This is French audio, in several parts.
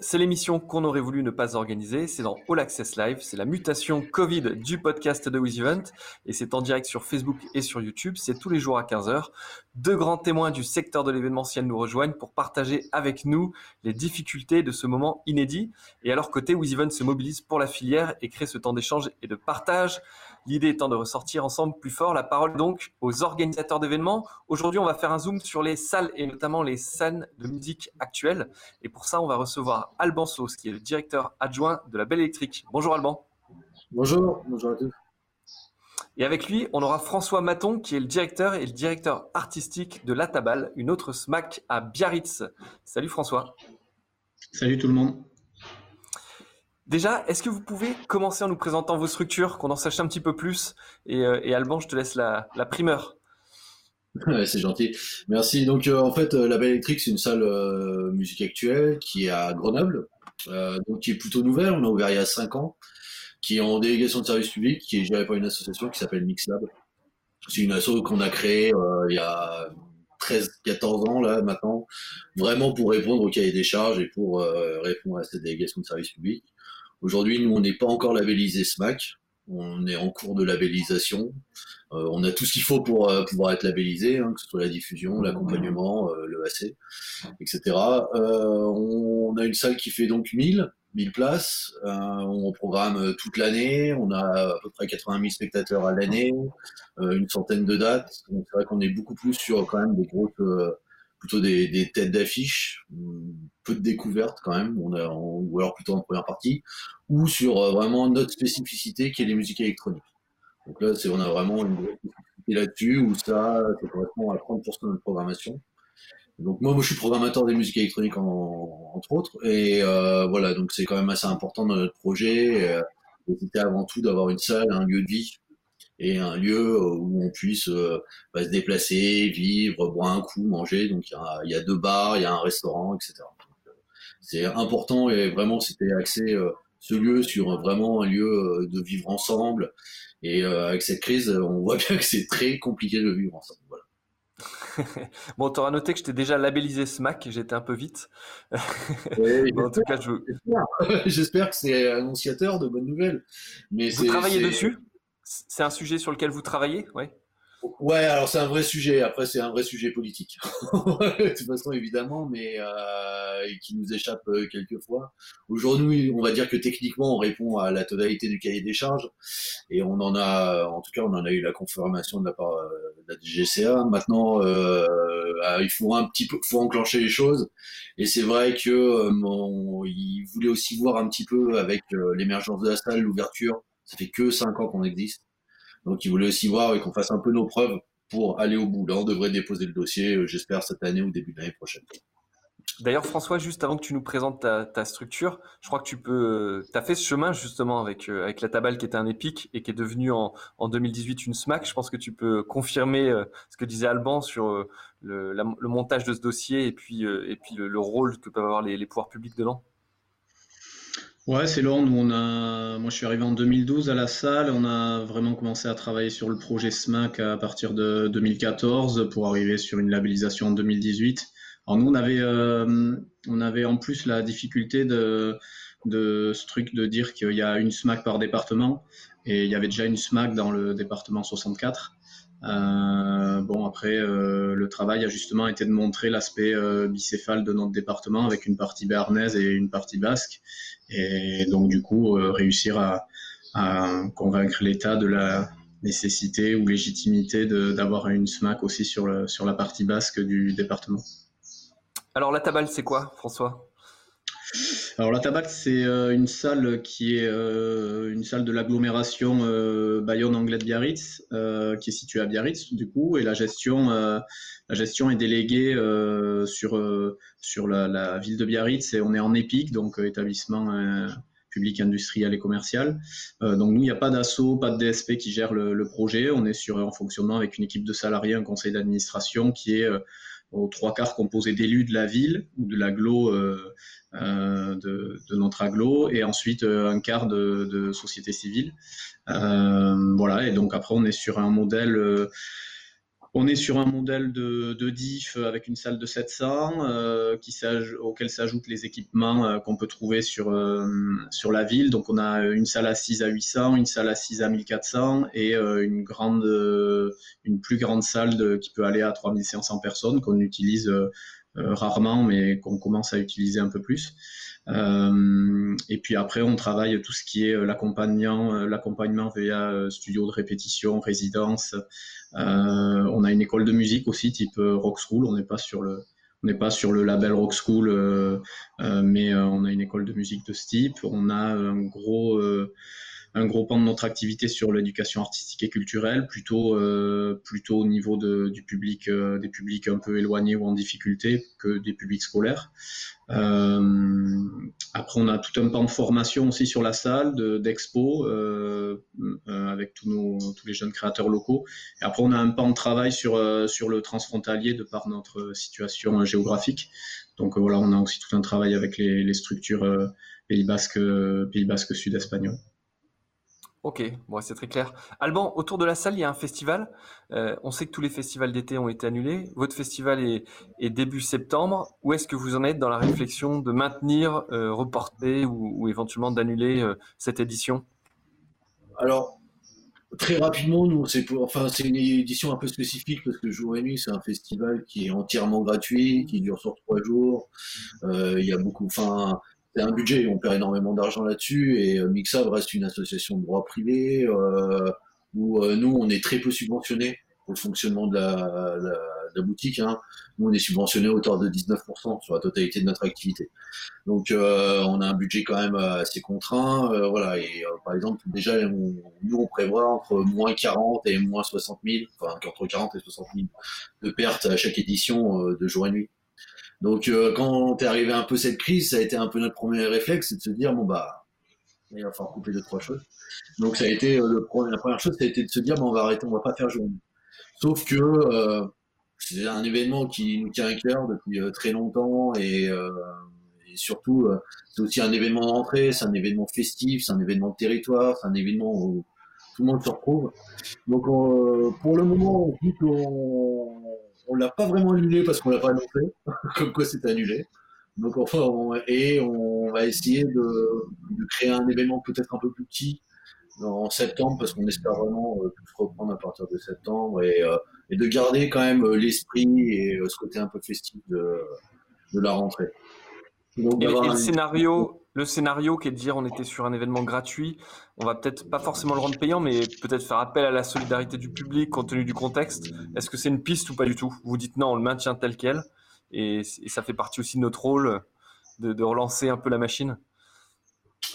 C'est l'émission qu'on aurait voulu ne pas organiser. C'est dans All Access Live. C'est la mutation Covid du podcast de WizEvent. Et c'est en direct sur Facebook et sur YouTube. C'est tous les jours à 15h. Deux grands témoins du secteur de l'événementiel nous rejoignent pour partager avec nous les difficultés de ce moment inédit. Et à leur côté, WizEvent se mobilise pour la filière et crée ce temps d'échange et de partage. L'idée étant de ressortir ensemble plus fort. La parole donc aux organisateurs d'événements. Aujourd'hui, on va faire un zoom sur les salles et notamment les scènes de musique actuelles. Et pour ça, on va recevoir Alban Sauce, qui est le directeur adjoint de la Belle Électrique. Bonjour Alban. Bonjour, bonjour à tous. Et avec lui, on aura François Maton, qui est le directeur et le directeur artistique de Latabal, une autre SMAC à Biarritz. Salut François. Salut tout le monde. Déjà, est-ce que vous pouvez commencer en nous présentant vos structures, qu'on en sache un petit peu plus? Et, euh, Alban, je te laisse la primeur. c'est gentil. Merci. Donc, euh, en fait, euh, la Belle Électrique, c'est une salle musique actuelle qui est à Grenoble, donc qui est plutôt nouvelle. On a ouvert il y a 5 ans, qui est en délégation de service public, qui est gérée par une association qui s'appelle Mixlab. C'est une asso qu'on a créée il y a 13-14 ans, là, maintenant, vraiment pour répondre au cahier des charges et pour répondre à cette délégation de service public. Aujourd'hui, nous, on n'est pas encore labellisé SMAC. On est en cours de labellisation. Euh, on a tout ce qu'il faut pour euh, pouvoir être labellisé, hein, que ce soit la diffusion, l'accompagnement, euh, le AC, etc. on a une salle qui fait donc 1000, 1000 places. on programme toute l'année. On a à peu près 80 000 spectateurs à l'année, une centaine de dates. Donc c'est vrai qu'on est beaucoup plus sur quand même des grosses, plutôt des, têtes d'affiche, peu de découvertes quand même. On a, ou alors plutôt en première partie, ou sur vraiment notre spécificité qui est les musiques électroniques. Donc là, c'est, on a vraiment une grosse là-dessus, où ça, ça correspond à 30% de notre programmation. Donc moi, moi, je suis programmateur des musiques électroniques entre autres, et euh, voilà, donc c'est quand même assez important dans notre projet. Euh, c'était avant tout d'avoir une salle, un lieu de vie et un lieu où on puisse euh, bah, se déplacer, vivre, boire un coup, manger. Donc il y a, y a, deux bars, il y a un restaurant, etc. Donc, c'est important et vraiment c'était axé ce lieu sur vraiment un lieu de vivre ensemble et euh, avec cette crise, on voit bien que c'est très compliqué de vivre ensemble. Voilà. bon, tu auras noté que j'étais déjà labellisé SMAC, j'étais un peu vite. en tout cas, je... j'espère que c'est annonciateur de bonnes nouvelles. Mais vous travaillez dessus? C'est un sujet sur lequel vous travaillez ouais. Ouais, alors c'est un vrai sujet. Après, c'est un vrai sujet politique, de toute façon évidemment, mais euh, qui nous échappe euh, quelquefois. Aujourd'hui, on va dire que techniquement, on répond à la totalité du cahier des charges, et on en a, en tout cas, on en a eu la confirmation de la part euh, de la DGCA. Maintenant, euh, il faut un petit peu, faut enclencher les choses, et c'est vrai que euh, il voulait aussi voir un petit peu avec l'émergence de la salle, l'ouverture. Ça fait que cinq ans qu'on existe donc, il voulait aussi voir et qu'on fasse un peu nos preuves pour aller au bout. Là, on devrait déposer le dossier, euh, j'espère, cette année ou début de l'année prochaine. D'ailleurs, François, juste avant que tu nous présentes ta, structure, je crois que tu peux, tu as fait ce chemin justement avec, euh, avec la Tabale qui était un épique et qui est devenu en, en 2018 une SMAC. Je pense que tu peux confirmer euh, ce que disait Alban sur le, le montage de ce dossier et puis, et puis le, rôle que peuvent avoir les, les pouvoirs publics dedans. Ouais, c'est long. Nous, on a, moi, je suis arrivé en 2012 à la salle. On a vraiment commencé à travailler sur le projet SMAC à partir de 2014 pour arriver sur une labellisation en 2018. Alors nous, on avait, euh, on avait en plus la difficulté de, de ce truc de dire qu'il y a une SMAC par département et il y avait déjà une SMAC dans le département 64. Euh, bon, après, euh, le travail a justement été de montrer l'aspect euh, bicéphale de notre département avec une partie béarnaise et une partie basque. Et donc, du coup, réussir à, convaincre l'État de la nécessité ou légitimité d'avoir une SMAC aussi sur la partie basque du département. Alors, la tabale, c'est quoi, François? Alors la Tabac, c'est euh, une salle qui est euh, une salle de l'agglomération euh, Bayonne-Anglette-Biarritz, qui est située à Biarritz du coup, et la gestion, la gestion est déléguée sur sur la, ville de Biarritz et on est en EPIC, donc établissement public industriel et commercial. donc nous, il n'y a pas d'assaut, pas de DSP qui gère le, le, projet. On est sur en fonctionnement avec une équipe de salariés, un conseil d'administration qui est aux trois quarts composé d'élus de la ville ou de l'agglo euh, euh, de, de, notre agglo et ensuite euh, un quart de, de société civile. Euh, voilà, et donc après on est sur un modèle on est sur un modèle de, de diff avec une salle de 700 euh, auquel s'ajoutent les équipements euh, qu'on peut trouver sur, euh, sur la ville. Donc on a une salle assise à 800, une salle assise à 1400 et une, grande, une plus grande salle qui peut aller à 3500 personnes qu'on utilise rarement mais qu'on commence à utiliser un peu plus. Euh, et puis après, on travaille tout ce qui est l'accompagnement, l'accompagnement via studio de répétition, résidence, euh, on a une école de musique aussi, type euh, Rock School. On n'est pas sur le, on n'est pas sur le label Rock School, euh, mais on a une école de musique de ce type. On a un gros un gros pan de notre activité sur l'éducation artistique et culturelle, plutôt, euh, au niveau du public, euh, des publics un peu éloignés ou en difficulté que des publics scolaires. Euh, après, on a tout un pan de formation aussi sur la salle, d'expo, avec tous, les jeunes créateurs locaux. Après, on a un pan de travail sur, le transfrontalier de par notre situation géographique. Donc voilà, on a aussi tout un travail avec les, les structures Pays Basque, Pays Basque Sud espagnol. Ok, bon, c'est très clair. Alban, autour de la salle, il y a un festival. Euh, on sait que tous les festivals d'été ont été annulés. Votre festival est, début septembre. Où est-ce que vous en êtes dans la réflexion de maintenir, euh, reporter ou, éventuellement d'annuler euh, cette édition? Alors, très rapidement, nous, c'est enfin, une édition un peu spécifique parce que Jour et Nuit, c'est un festival qui est entièrement gratuit, qui dure sur trois jours. Il y a beaucoup, enfin, c'est un budget, on perd énormément d'argent là-dessus et euh, Mixab reste une association de droit privé euh, où euh, nous on est très peu subventionné pour le fonctionnement de la, la, la boutique. Hein. Nous on est subventionné à hauteur de 19% sur la totalité de notre activité. Donc euh, on a un budget quand même assez contraint, euh, voilà. Et par exemple déjà nous on prévoit entre moins 40 et moins 60 000, enfin entre 40 et 60 000 de pertes à chaque édition de jour et nuit. Donc euh, quand est arrivé un peu cette crise, ça a été un peu notre premier réflexe, c'est de se dire bon bah il va falloir couper deux trois choses. Donc ça a été euh, le la première chose, ça a été de se dire bon on va arrêter, on va pas faire journée. Sauf que euh, c'est un événement qui nous tient à cœur depuis euh, très longtemps et, et surtout c'est aussi un événement d'entrée, c'est un événement festif, c'est un événement de territoire, c'est un événement où tout le monde se retrouve. Donc pour le moment on dit qu'on on l'a pas vraiment annulé parce qu'on l'a pas annoncé, comme quoi c'est annulé. Donc enfin, et on va essayer de, créer un événement peut-être un peu plus petit en septembre parce qu'on espère vraiment euh, tout reprendre à partir de septembre et, euh, de garder quand même euh, l'esprit et ce côté un peu festif de, la rentrée. Et, le scénario, le scénario qui est de dire on était sur un événement gratuit, on va peut-être pas forcément le rendre payant, mais peut-être faire appel à la solidarité du public compte tenu du contexte. Est-ce que c'est une piste ou pas du tout? Vous dites non, on le maintient tel quel, et, ça fait partie aussi de notre rôle de, relancer un peu la machine.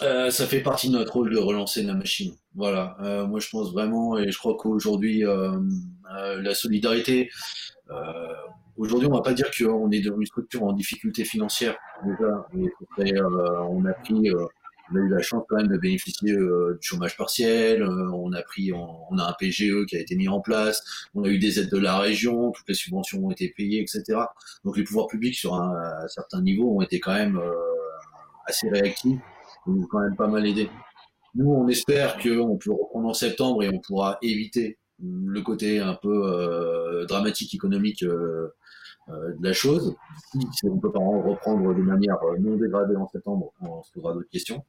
Euh, ça fait partie de notre rôle de relancer la machine. Voilà. Euh, moi, je pense vraiment, et je crois qu'aujourd'hui, euh, la solidarité, Aujourd'hui, on va pas dire qu'on est dans une structure en difficulté financière déjà. Euh, on a pris, euh, on a eu la chance quand même de bénéficier euh, du chômage partiel. on a pris, on, a un PGE qui a été mis en place. On a eu des aides de la région. Toutes les subventions ont été payées, etc. Donc les pouvoirs publics sur un, certain niveau ont été quand même assez réactifs. Ils ont quand même pas mal aidé. Nous, on espère qu'on peut reprendre en septembre et on pourra éviter le côté un peu dramatique économique euh, de la chose. Si on peut pas reprendre de manière euh, non dégradée en septembre, on se posera d'autres questions.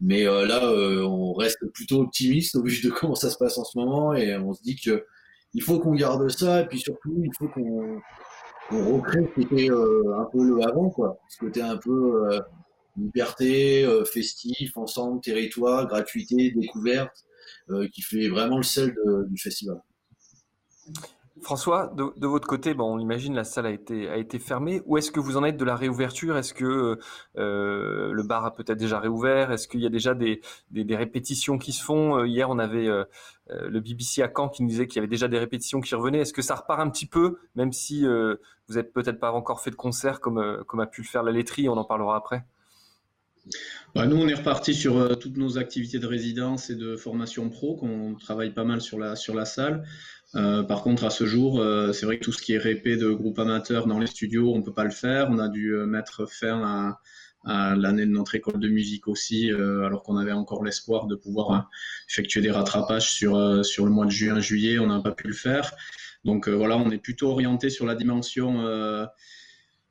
Mais euh, là, on reste plutôt optimiste au vu de comment ça se passe en ce moment et on se dit que il faut qu'on garde ça et puis surtout il faut qu'on recrée ce qui un peu le avant quoi, ce côté un peu liberté, festif, ensemble, territoire, gratuité, découverte, qui fait vraiment le sel du festival. François, de, votre côté, bon, on imagine la salle a été, a été fermée. Où est-ce que vous en êtes de la réouverture? Est-ce que euh, le bar a peut-être déjà réouvert? Est-ce qu'il y a déjà des, des, répétitions qui se font? Euh, Hier, on avait euh, le BBC à Caen qui nous disait qu'il y avait déjà des répétitions qui revenaient. Est-ce que ça repart un petit peu, même si vous n'êtes peut-être pas encore fait de concert comme, comme a pu le faire la laiterie? On en parlera après. Bah, nous, on est reparti sur toutes nos activités de résidence et de formation pro, qu'on travaille pas mal sur la, sur la salle. Euh, par contre, à ce jour, euh, c'est vrai que tout ce qui est répé de groupe amateur dans les studios, on peut pas le faire. On a dû euh, mettre fin à, l'année de notre école de musique aussi, alors qu'on avait encore l'espoir de pouvoir effectuer des rattrapages sur, sur le mois de juin, juillet. On n'a pas pu le faire. Donc voilà, on est plutôt orienté sur la dimension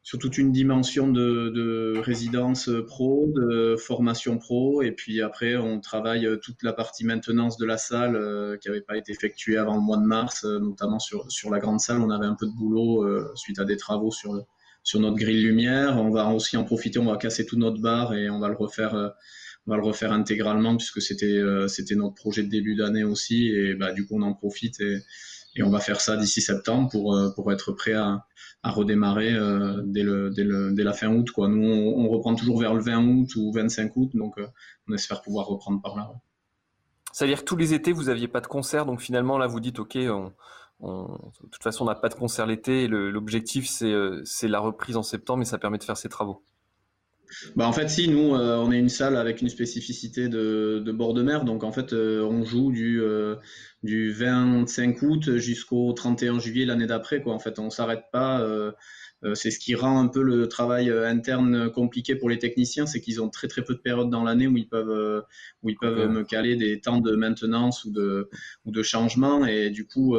sur toute une dimension de, résidence pro, de formation pro, et puis après on travaille toute la partie maintenance de la salle euh, qui n'avait pas été effectuée avant le mois de mars, euh, notamment sur, sur la grande salle, on avait un peu de boulot euh, suite à des travaux sur, sur notre grille lumière. On va aussi en profiter, on va casser tout notre bar et on va le refaire, on va le refaire intégralement puisque c'était c'était notre projet de début d'année aussi, et bah, du coup on en profite et, et on va faire ça d'ici septembre pour, pour être prêt à à redémarrer euh, dès, le, dès, le, dès, la fin août. Quoi. Nous, on, reprend toujours vers le 20 août ou 25 août, donc euh, on espère pouvoir reprendre par là. C'est-à-dire que tous les étés, vous n'aviez pas de concert, donc finalement, là, vous dites, OK, de toute façon, on n'a pas de concert l'été, l'objectif, euh, c'est la reprise en septembre, et ça permet de faire ces travaux. Bah en fait, si, nous, on est une salle avec une spécificité de, de bord de mer. Donc, en fait, on joue du, du 25 août jusqu'au 31 juillet l'année d'après. Quoi. En fait, on s'arrête pas. Euh, euh, c'est ce qui rend un peu le travail euh, interne compliqué pour les techniciens, c'est qu'ils ont très très peu de périodes dans l'année où ils peuvent où ils peuvent me caler des temps de maintenance ou de ou de changement. Et du coup,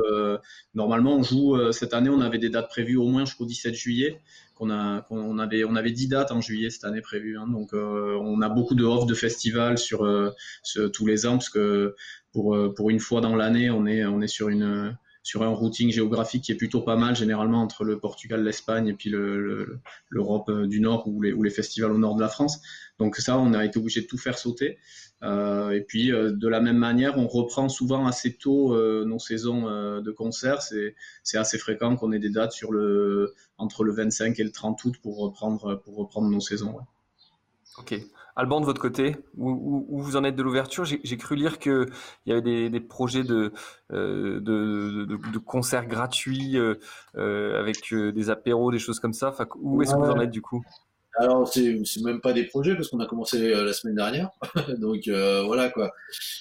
normalement, on joue cette année, on avait des dates prévues au moins jusqu'au 17 juillet. Qu'on a, qu'on avait, on avait 10 dates en juillet cette année prévues. Hein. donc, on a beaucoup de offres de festivals sur, sur tous les ans parce que pour, euh, pour une fois dans l'année, on est, on est sur, une, sur un routing géographique qui est plutôt pas mal, généralement entre le Portugal, l'Espagne et puis l'Europe le, euh, du Nord ou les, festivals au nord de la France. Donc ça, on a été obligé de tout faire sauter. Euh, et puis de la même manière, on reprend souvent assez tôt nos saisons de concerts. C'est assez fréquent qu'on ait des dates entre le 25 et le 30 août pour reprendre nos saisons. Ok. Alban, de votre côté, où, vous en êtes de l'ouverture J'ai cru lire qu'il y avait des, projets de, euh, de, concerts gratuits euh, euh, avec des apéros, des choses comme ça. où est-ce que vous en êtes du coup? Alors, c'est même pas des projets parce qu'on a commencé la semaine dernière. Donc, voilà quoi.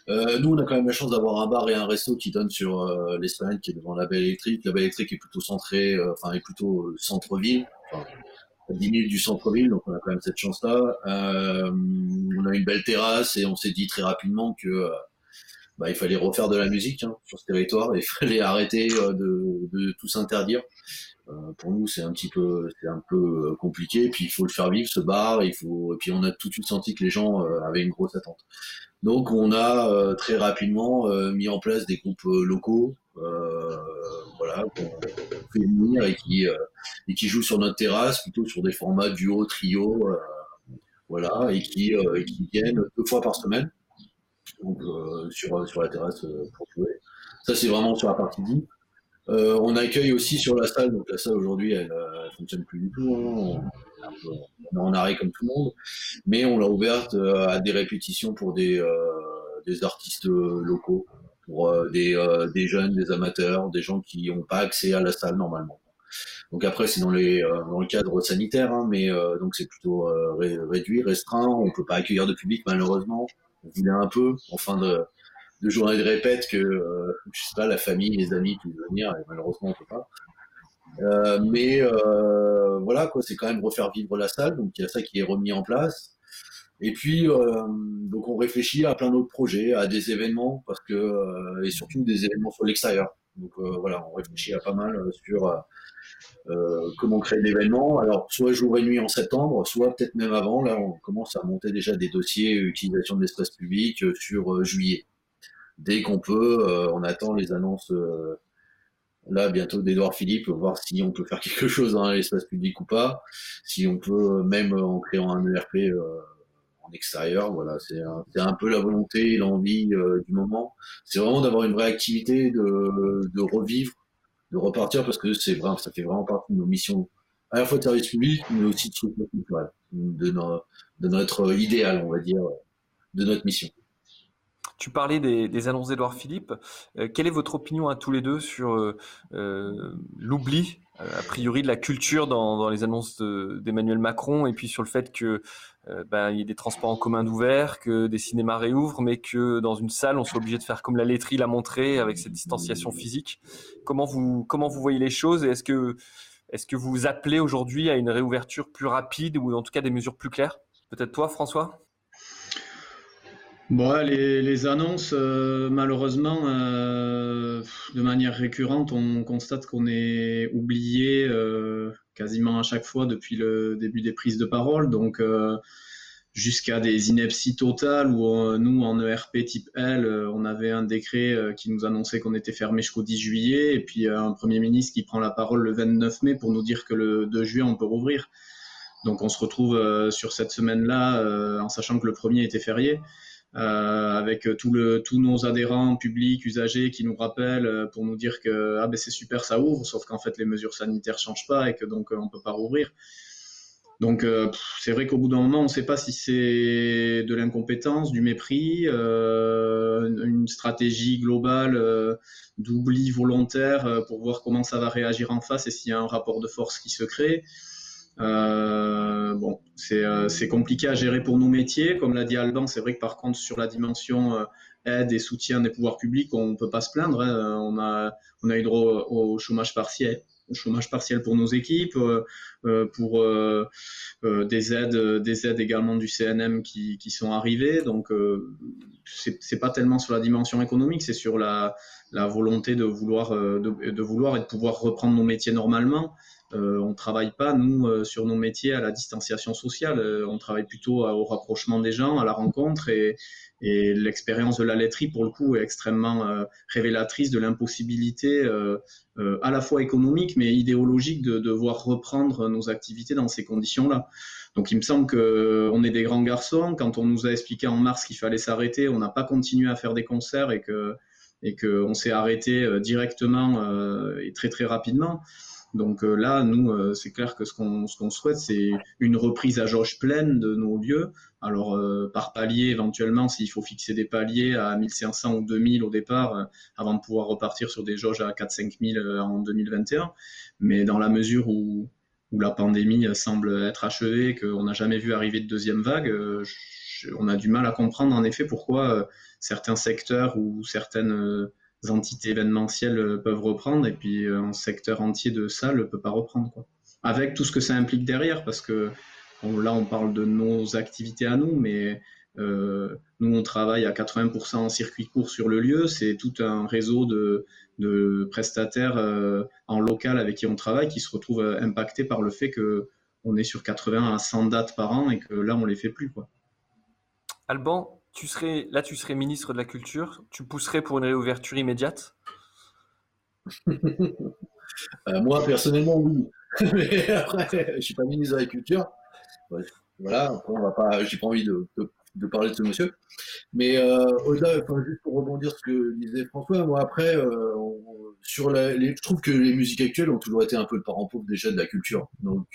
nous, on a quand même la chance d'avoir un bar et un resto qui donne sur l'Espagne, qui est devant la Belle Électrique. La Belle Électrique est plutôt centrée, enfin, est plutôt centre-ville. Enfin, 10 minutes du centre-ville, donc on a quand même cette chance-là. Euh, on a une belle terrasse et on s'est dit très rapidement que euh, bah, il fallait refaire de la musique hein, sur ce territoire, il fallait arrêter euh, de, de, tout s'interdire. Euh, pour nous, c'est un petit peu, c'est un peu compliqué. Puis il faut le faire vivre, ce bar. Il faut, et puis on a tout de suite senti que les gens avaient une grosse attente. Donc on a très rapidement mis en place des groupes locaux euh, qu'on venir et qui, euh, et qui jouent sur notre terrasse, plutôt sur des formats duo, trio, euh, voilà, et qui, viennent deux fois par semaine sur, sur la terrasse pour jouer. Ça, c'est vraiment sur la partie deep. Euh, on accueille aussi sur la salle, donc la salle aujourd'hui elle, ne fonctionne plus du tout, hein. on, est en arrêt comme tout le monde, mais on l'a ouverte à des répétitions pour des, euh, des artistes locaux pour euh, des, euh, des jeunes, des amateurs, des gens qui n'ont pas accès à la salle normalement. Donc après, c'est dans, euh, le cadre sanitaire, hein, mais donc c'est plutôt réduit, restreint. On peut pas accueillir de public malheureusement. On voulait un peu en fin de, journée de répète que je sais pas, la famille, les amis puissent venir. Et malheureusement, on peut pas. Mais voilà quoi, c'est quand même refaire vivre la salle. Donc il y a ça qui est remis en place. Et puis, euh, donc on réfléchit à plein d'autres projets, à des événements, parce que euh, et surtout des événements sur l'extérieur. Donc euh, voilà, on réfléchit à pas mal sur comment créer l'événement. Alors, soit jour et nuit en septembre, soit peut-être même avant. Là, on commence à monter déjà des dossiers utilisation de l'espace public sur juillet. Dès qu'on peut, on attend les annonces là bientôt d'Edouard Philippe, voir si on peut faire quelque chose dans l'espace public ou pas, si on peut même en créant un ERP extérieur. Voilà, c'est un, peu la volonté l'envie euh, du moment. C'est vraiment d'avoir une vraie activité, de, revivre, de repartir parce que c'est vraiment, ça fait vraiment partie de nos missions, à la fois de service public, mais aussi de structure culturelle, de, notre idéal, on va dire, de notre mission. Tu parlais des, annonces d'Edouard Philippe. Euh, quelle est votre opinion à tous les deux sur euh, l'oubli, a priori, de la culture dans les annonces d'Emmanuel Macron et puis sur le fait que euh, ben, il y ait des transports en commun d'ouvert, que des cinémas réouvrent, mais que dans une salle, on soit obligé de faire comme la laiterie l'a montré, avec cette distanciation physique. Comment vous, comment vous voyez les choses et est-ce que, est-ce que vous appelez aujourd'hui à une réouverture plus rapide ou en tout cas des mesures plus claires? Peut-être toi, François? Bon, les, annonces, euh, malheureusement, euh, de manière récurrente, on constate qu'on est oublié euh, quasiment à chaque fois depuis le début des prises de parole. Donc, jusqu'à des inepties totales où nous, en ERP type L, on avait un décret qui nous annonçait qu'on était fermé jusqu'au 10 juillet, et puis un Premier ministre qui prend la parole le 29 mai pour nous dire que le 2 juillet, on peut rouvrir. Donc, on se retrouve sur cette semaine-là en sachant que le premier était férié. Euh, avec tout le, tous nos adhérents publics, usagers qui nous rappellent euh, pour nous dire que ah ben c'est super, ça ouvre, sauf qu'en fait les mesures sanitaires changent pas et que donc on peut pas rouvrir. Donc euh, c'est vrai qu'au bout d'un moment, on ne sait pas si c'est de l'incompétence, du mépris, euh, une stratégie globale euh, d'oubli volontaire pour voir comment ça va réagir en face et s'il y a un rapport de force qui se crée. Euh, bon, euh, c'est compliqué à gérer pour nos métiers. Comme l'a dit Alban, c'est vrai que par contre, sur la dimension euh, aide et soutien des pouvoirs publics, on ne peut pas se plaindre. Hein. On, a, on a eu droit au chômage partiel chômage partiel pour nos équipes, pour des aides, des aides également du CNM qui, qui sont arrivées. Donc, c'est pas tellement sur la dimension économique, c'est sur la, la volonté de vouloir, de, vouloir et de pouvoir reprendre nos métiers normalement. Euh, on travaille pas, nous, euh, sur nos métiers à la distanciation sociale. Euh, on travaille plutôt au rapprochement des gens, à la rencontre. Et, l'expérience de la laiterie, pour le coup, est extrêmement révélatrice de l'impossibilité, à la fois économique, mais idéologique, de devoir reprendre nos activités dans ces conditions-là. Donc, il me semble qu'on est des grands garçons. Quand on nous a expliqué en mars qu'il fallait s'arrêter, on n'a pas continué à faire des concerts et et qu'on s'est arrêté directement et très très rapidement. Donc euh, là, nous, euh, c'est clair que ce qu'on souhaite, c'est une reprise à jauge pleine de nos lieux. Alors euh, par palier, éventuellement, s'il faut fixer des paliers à 1500 ou 2000 au départ, avant de pouvoir repartir sur des jauges à 4-5 000 en 2021. Mais dans la mesure où la pandémie semble être achevée, qu'on n'a jamais vu arriver de deuxième vague, on a du mal à comprendre en effet pourquoi certains secteurs ou certaines entités événementielles euh, peuvent reprendre et puis euh, un secteur entier de salles ne peut pas reprendre. Quoi. Avec tout ce que ça implique derrière, parce que là on parle de nos activités à nous, mais euh, nous on travaille à 80% en circuit court sur le lieu, c'est tout un réseau de, prestataires en local avec qui on travaille qui se retrouvent impactés par le fait que on est sur 80 à 100 dates par an et que là on les fait plus. Quoi. Alban, tu serais, là, tu serais ministre de la Culture, tu pousserais pour une réouverture immédiate? Euh, Moi, personnellement, oui. Mais après, je suis pas ministre de la Culture. Voilà, on va pas, j'ai pas envie de, parler de ce monsieur. Mais euh, au-delà, juste pour rebondir sur ce que disait François, moi après, euh, sur les, je trouve que les musiques actuelles ont toujours été un peu le parent pauvre déjà de la culture. Donc,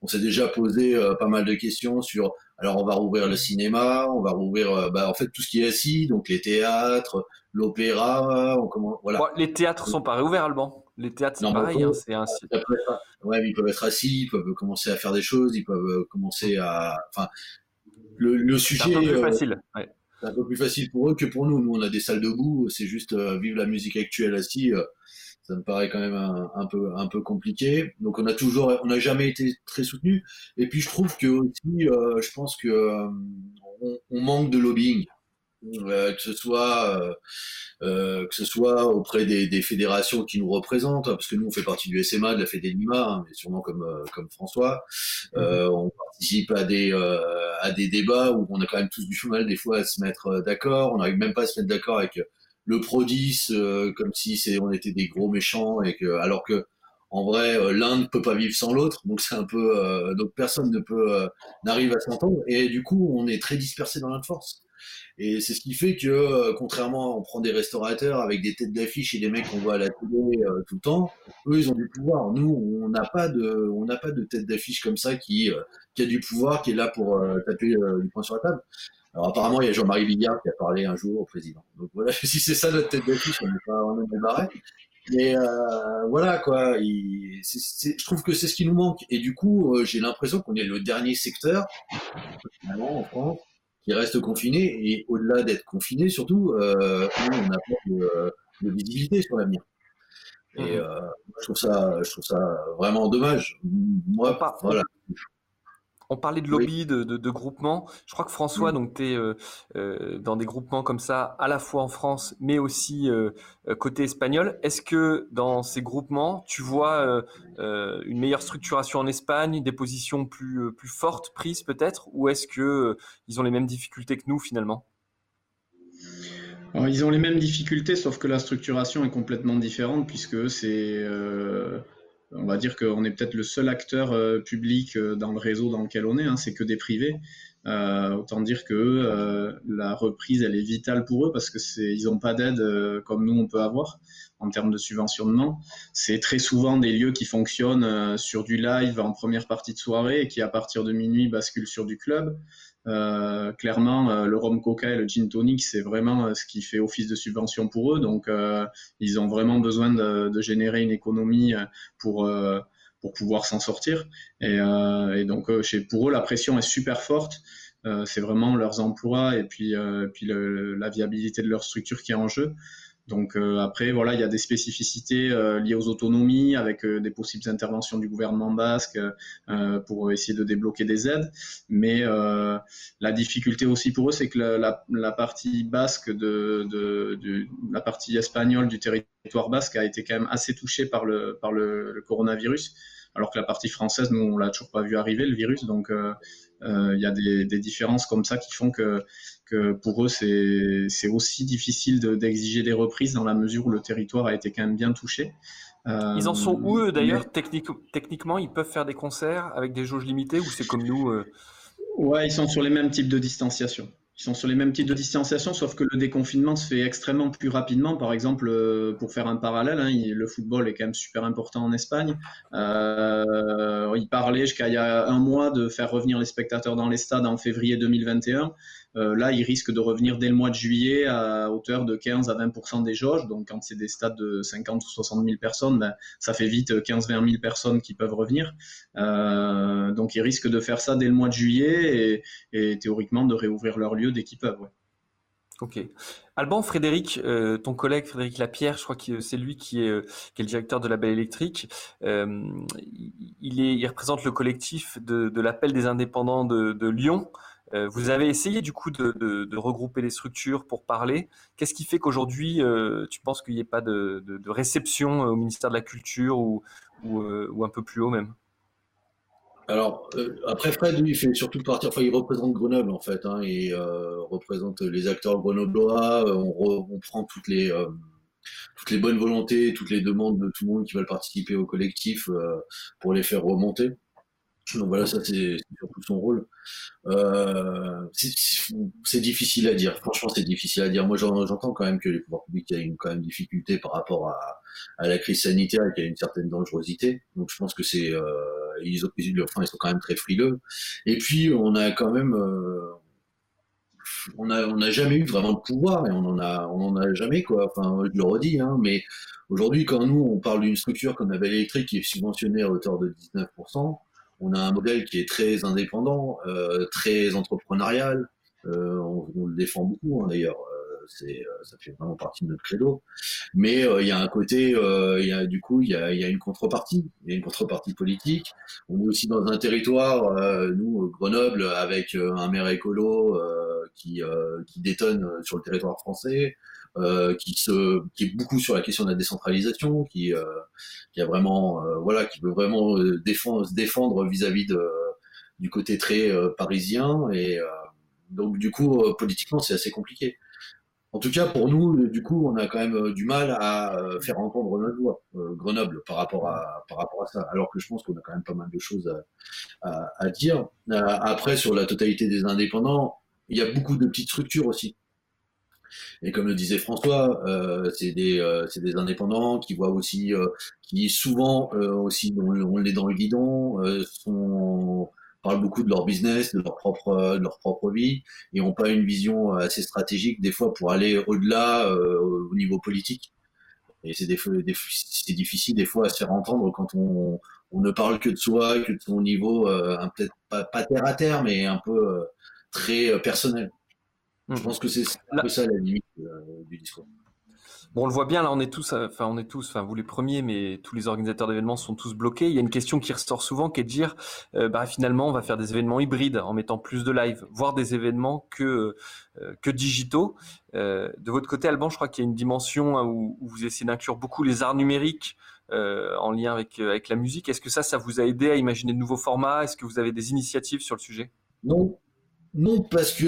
on s'est déjà posé pas mal de questions sur alors on va rouvrir le cinéma, on va rouvrir euh, bah, en fait tout ce qui est assis, donc les théâtres, l'opéra, on commence voilà. les théâtres sont pas réouverts Alban. Les théâtres c'est pareil, hein, c'est ainsi. Ouais, mais ils peuvent être assis, ils peuvent commencer à faire des choses, ils peuvent euh, commencer à enfin le, sujet c'est un peu plus euh, facile. C'est un peu plus facile pour eux que pour nous. Nous on a des salles debout, c'est juste vivre la musique actuelle assis ça me paraît quand même un, peu un peu compliqué. Donc on a toujours, on n'a jamais été très soutenu. Et puis je trouve que aussi, euh, je pense que euh, on, manque de lobbying, euh, que ce soit que ce soit auprès des, fédérations qui nous représentent, parce que nous on fait partie du SMA, de la Fédé Lima, hein, mais sûrement comme comme François. Mm-hmm. on participe à des à des débats où on a quand même tous du mal des fois à se mettre d'accord. On n'arrive même pas à se mettre d'accord avec le Prodis euh, comme si c'est on était des gros méchants et que alors que en vrai euh, l'un ne peut pas vivre sans l'autre donc c'est un peu euh, donc personne ne peut n'arrive à s'entendre et du coup on est très dispersé dans notre force et c'est ce qui fait que contrairement on prend des restaurateurs avec des têtes d'affiche et des mecs qu'on voit à la télé tout le temps eux ils ont du pouvoir nous on n'a pas de on n'a pas de tête d'affiche comme ça qui qui a du pouvoir qui est là pour taper du poing sur la table alors apparemment, il y a Jean-Marie Bigard qui a parlé un jour au président. Donc voilà, si c'est ça notre tête d'affiche, on n'est pas on est barré. Mais euh, voilà quoi, je trouve que c'est ce qui nous manque. Et du coup, euh, j'ai l'impression qu'on est le dernier secteur, finalement, en France, qui reste confiné. Et au-delà d'être confiné, surtout, euh, on n'a pas de, de, visibilité sur l'avenir. Et mmh. euh, je trouve ça, je trouve ça vraiment dommage. Moi, voilà. On parlait de lobby, de, de, groupement. Je crois que François, donc tu es euh, euh, dans des groupements comme ça, à la fois en France, mais aussi euh, côté espagnol. Est-ce que dans ces groupements, tu vois une meilleure structuration en Espagne, des positions plus, plus fortes prises peut-être, ou est-ce que ils ont les mêmes difficultés que nous finalement? Ils ont les mêmes difficultés, sauf que la structuration est complètement différente, puisque c'est on va dire qu'on est peut-être le seul acteur euh, public euh, dans le réseau dans lequel on est, hein, c'est que des privés. Euh, autant dire que la reprise, elle est vitale pour eux parce que ils n'ont pas d'aide comme nous on peut avoir en termes de subventionnement. C'est très souvent des lieux qui fonctionnent sur du live en première partie de soirée et qui à partir de minuit basculent sur du club. Euh, clairement, euh, le rhum coca et le gin tonic, c'est vraiment euh, ce qui fait office de subvention pour eux. Donc, ils ont vraiment besoin de, générer une économie pour pour pouvoir s'en sortir. Et, donc, chez, pour eux, la pression est super forte. c'est vraiment leurs emplois et puis, puis la viabilité de leur structure qui est en jeu. Donc euh, après, voilà, il y a des spécificités euh, liées aux autonomies, avec euh, des possibles interventions du gouvernement basque pour essayer de débloquer des aides. Mais la difficulté aussi pour eux, c'est que la, la, partie basque de, de, de, la partie espagnole du territoire basque a été quand même assez touchée par le, par le, le coronavirus, alors que la partie française, nous, on l'a toujours pas vu arriver le virus. Donc il y a des, des, différences comme ça qui font que que pour eux, c'est aussi difficile d'exiger des reprises dans la mesure où le territoire a été quand même bien touché. ils en sont où eux d'ailleurs Techniquement, ils peuvent faire des concerts avec des jauges limitées ou c'est comme nous euh? Ouais, ils sont sur les mêmes types de distanciation. Ils sont sur les mêmes types de distanciation, sauf que le déconfinement se fait extrêmement plus rapidement. Par exemple, euh, pour faire un parallèle, hein, le football est quand même super important en Espagne. Euh, il parlait jusqu'à il y a un mois de faire revenir les spectateurs dans les stades en février 2021. Euh, là, il risque de revenir dès le mois de juillet à hauteur de 15 à 20% des jauges. Donc, quand c'est des stades de 50 ou 60 000 personnes, ben, ça fait vite 15-20 000 personnes qui peuvent revenir. Euh, donc, ils risquent de faire ça dès le mois de juillet et, théoriquement de réouvrir leur lieu dès qu'ils peuvent. Ok. Alban, Frédéric, euh, ton collègue Frédéric Lapierre, je crois que c'est lui qui est, le directeur de la Belle Électrique. il, représente le collectif de, l'appel des indépendants de Lyon. Euh, vous avez essayé du coup de, regrouper les structures pour parler. Qu'est-ce qui fait qu'aujourd'hui, euh, tu penses qu'il n'y ait pas de, réception euh, au ministère de la Culture ou, un peu plus haut même? Alors, après Fred, lui, il fait surtout partie, il représente Grenoble, en fait, hein, et représente les acteurs grenoblois, on, prend toutes les, toutes les bonnes volontés, toutes les demandes de tout le monde qui veulent participer au collectif pour les faire remonter. Donc voilà, ça c'est surtout son rôle. Euh, c'est difficile à dire. Franchement, c'est difficile à dire. Moi, j'entends quand même que les pouvoirs publics, a une quand même difficulté par rapport à, la crise sanitaire et qu'il y a une certaine dangerosité. Donc je pense que c'est euh, ils, ont, enfin, ils sont quand même très frileux. Et puis on a quand même euh, on a n'a jamais eu vraiment de pouvoir et on en a a jamais quoi. Enfin, je le redis, hein, mais aujourd'hui, quand nous on parle d'une structure comme la Belle Électrique qui est subventionnée à hauteur de 19%, on a un modèle qui est très indépendant, euh, très entrepreneurial. Euh, on, le défend beaucoup hein, d'ailleurs. Euh, c'est, ça fait vraiment partie de notre credo. Mais il y a un côté, il y a du coup, il y a, y a, une contrepartie. Il y a une contrepartie politique. On est aussi dans un territoire, nous Grenoble, avec un maire écolo qui, qui détonne sur le territoire français. Euh, qui est beaucoup sur la question de la décentralisation, qui euh, a vraiment euh, voilà qui veut vraiment défendre se défendre vis-à-vis du côté très parisien et donc du coup politiquement c'est assez compliqué. En tout cas, pour nous, du coup, on a quand même du mal à faire entendre notre voix, Grenoble, par rapport à par rapport à ça. Alors que je pense qu'on a quand même pas mal de choses à dire. après, sur la totalité des indépendants, il y a beaucoup de petites structures aussi. Et comme le disait François, euh, c'est des, euh, des indépendants qui voient aussi, euh, qui souvent euh, aussi on, on l'est dans le guidon, sont, parlent beaucoup de leur business, de leur propre, leur propre vie, et ont pas une vision assez stratégique des fois pour aller au-delà au niveau politique. Et c'est des, difficile des fois à se faire entendre quand on, on ne parle que de soi, que de son niveau, peut-être pas terre à terre, mais un peu très personnel. Je mmh. pense que c'est un peu ça la limite euh, du discours. Bon, on le voit bien, là, on est tous, enfin, on est tous, enfin, vous les premiers, mais tous les organisateurs d'événements sont tous bloqués. Il y a une question qui ressort souvent, qui est de dire, euh, bah, finalement, on va faire des événements hybrides en mettant plus de live, voire des événements que euh, que digitaux. Euh, de votre côté, Alban, je crois qu'il y a une dimension hein, où, vous essayez d'inclure beaucoup les arts numériques en lien avec avec la musique. Est-ce que ça, ça vous a aidé à imaginer de nouveaux formats? Est-ce que vous avez des initiatives sur le sujet? Non, non, parce que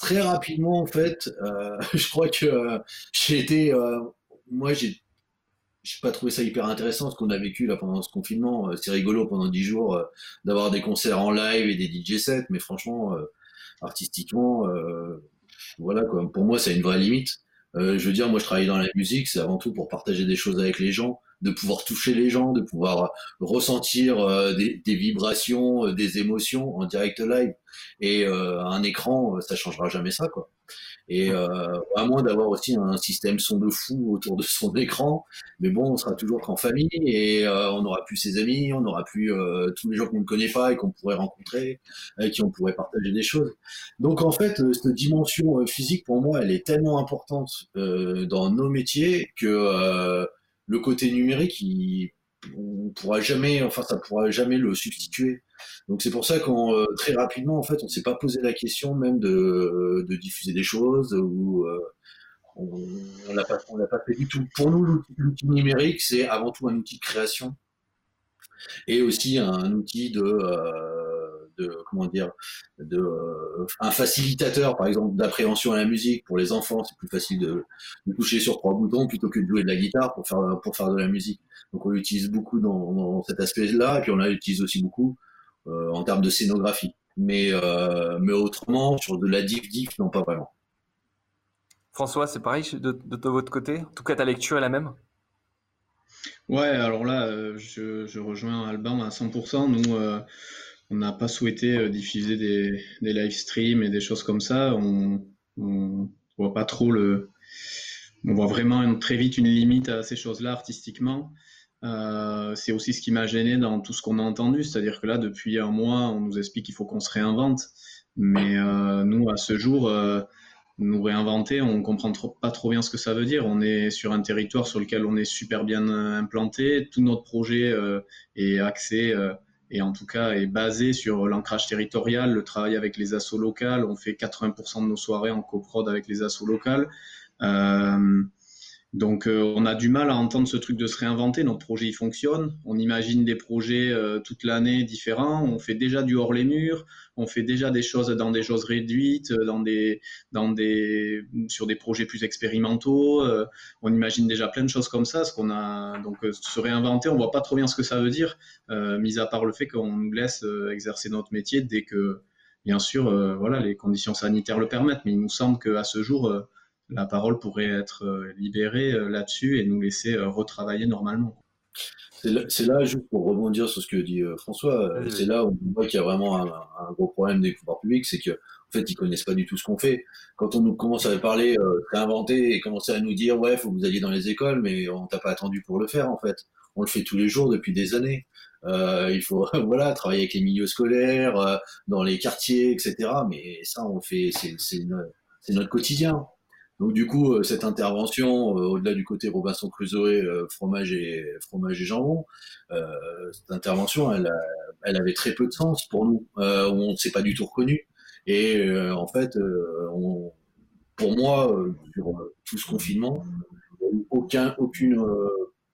très rapidement, en fait, euh, je crois que euh, j'ai été, euh, moi, j'ai, j'ai pas trouvé ça hyper intéressant ce qu'on a vécu là pendant ce confinement. C'est rigolo pendant dix jours d'avoir des concerts en live et des DJ sets, mais franchement, artistiquement, voilà quoi. Pour moi, c'est une vraie limite. je veux dire, moi, je travaille dans la musique, c'est avant tout pour partager des choses avec les gens de pouvoir toucher les gens, de pouvoir ressentir euh, des, vibrations, euh, des émotions en direct live. Et euh, un écran, ça changera jamais ça, quoi. Et à moins d'avoir aussi un système son de fou autour de son écran, mais bon, on sera toujours qu'en famille et on n'aura plus ses amis, on n'aura plus tous les gens qu'on ne connaît pas et qu'on pourrait rencontrer, avec qui on pourrait partager des choses. Donc en fait, cette dimension physique pour moi, elle est tellement importante dans nos métiers que le côté numérique, il, on pourra jamais, enfin ça pourra jamais le substituer. Donc c'est pour ça qu'on euh, très rapidement en fait on s'est pas posé la question même de, diffuser des choses ou euh, on, l'a pas on l'a pas fait du tout. Pour nous l'outil numérique c'est avant tout un outil de création et aussi un outil de euh, de comment dire de euh, un facilitateur par exemple d'appréhension à la musique. Pour les enfants c'est plus facile de, de, toucher sur trois boutons plutôt que de jouer de la guitare pour faire pour faire de la musique. Donc on l'utilise beaucoup dans, dans, cet aspect là et puis on l'utilise aussi beaucoup euh, en termes de scénographie. Mais euh, mais autrement sur de la diff diff non pas vraiment. François c'est pareil de, de, votre côté? En tout cas ta lecture est la même? Ouais, alors là, je, je rejoins Alban à 100%. Nous, on n'a pas souhaité euh, diffuser des, des live streams et des choses comme ça. On, on voit pas trop le. On voit vraiment très vite une limite à ces choses-là artistiquement. Euh, c'est aussi ce qui m'a gêné dans tout ce qu'on a entendu, c'est-à-dire que là, depuis un mois, on nous explique qu'il faut qu'on se réinvente, mais euh, nous, à ce jour, nous réinventer, on comprend trop, pas trop bien ce que ça veut dire. On est sur un territoire sur lequel on est super bien implanté, tout notre projet est axé et en tout cas est basé sur l'ancrage territorial, le travail avec les assos locales. On fait 80% de nos soirées en coprod avec les assos locales. Euh, donc euh, on a du mal à entendre ce truc de se réinventer. Notre projet il fonctionne. On imagine des projets euh, toute l'année différents. On fait déjà du hors les murs. On fait déjà des choses dans des choses réduites, euh, dans des, dans des, sur des projets plus expérimentaux. on imagine déjà plein de choses comme ça. Ce qu'on a donc se réinventer, on voit pas trop bien ce que ça veut dire, mis à part le fait qu'on nous laisse exercer notre métier dès que, bien sûr, voilà, les conditions sanitaires le permettent. Mais il nous semble qu'à ce jour la parole pourrait être euh, libérée euh, là-dessus et nous laisser euh, retravailler normalement. C'est là, juste pour rebondir sur ce que dit François, c'est là où on voit qu'il y a vraiment un, gros problème des pouvoirs publics, c'est que en fait, ils connaissent pas du tout ce qu'on fait. Quand on nous commence à parler, euh, réinventer et commencer à nous dire, ouais, faut que vous alliez dans les écoles, mais on t'a pas attendu pour le faire, en fait. On le fait tous les jours depuis des années. Euh, il faut, voilà, travailler avec les milieux scolaires, dans les quartiers, etc. Mais ça, on fait, c'est notre quotidien. Donc du coup, euh, cette intervention, euh, au-delà du côté Robinson Crusoe, euh, fromage et fromage et jambon, cette intervention, elle, elle, avait très peu de sens pour nous. on ne s'est pas du tout reconnu. Et en fait, on, pour moi, sur tout ce confinement, il n'y a eu aucun, aucune,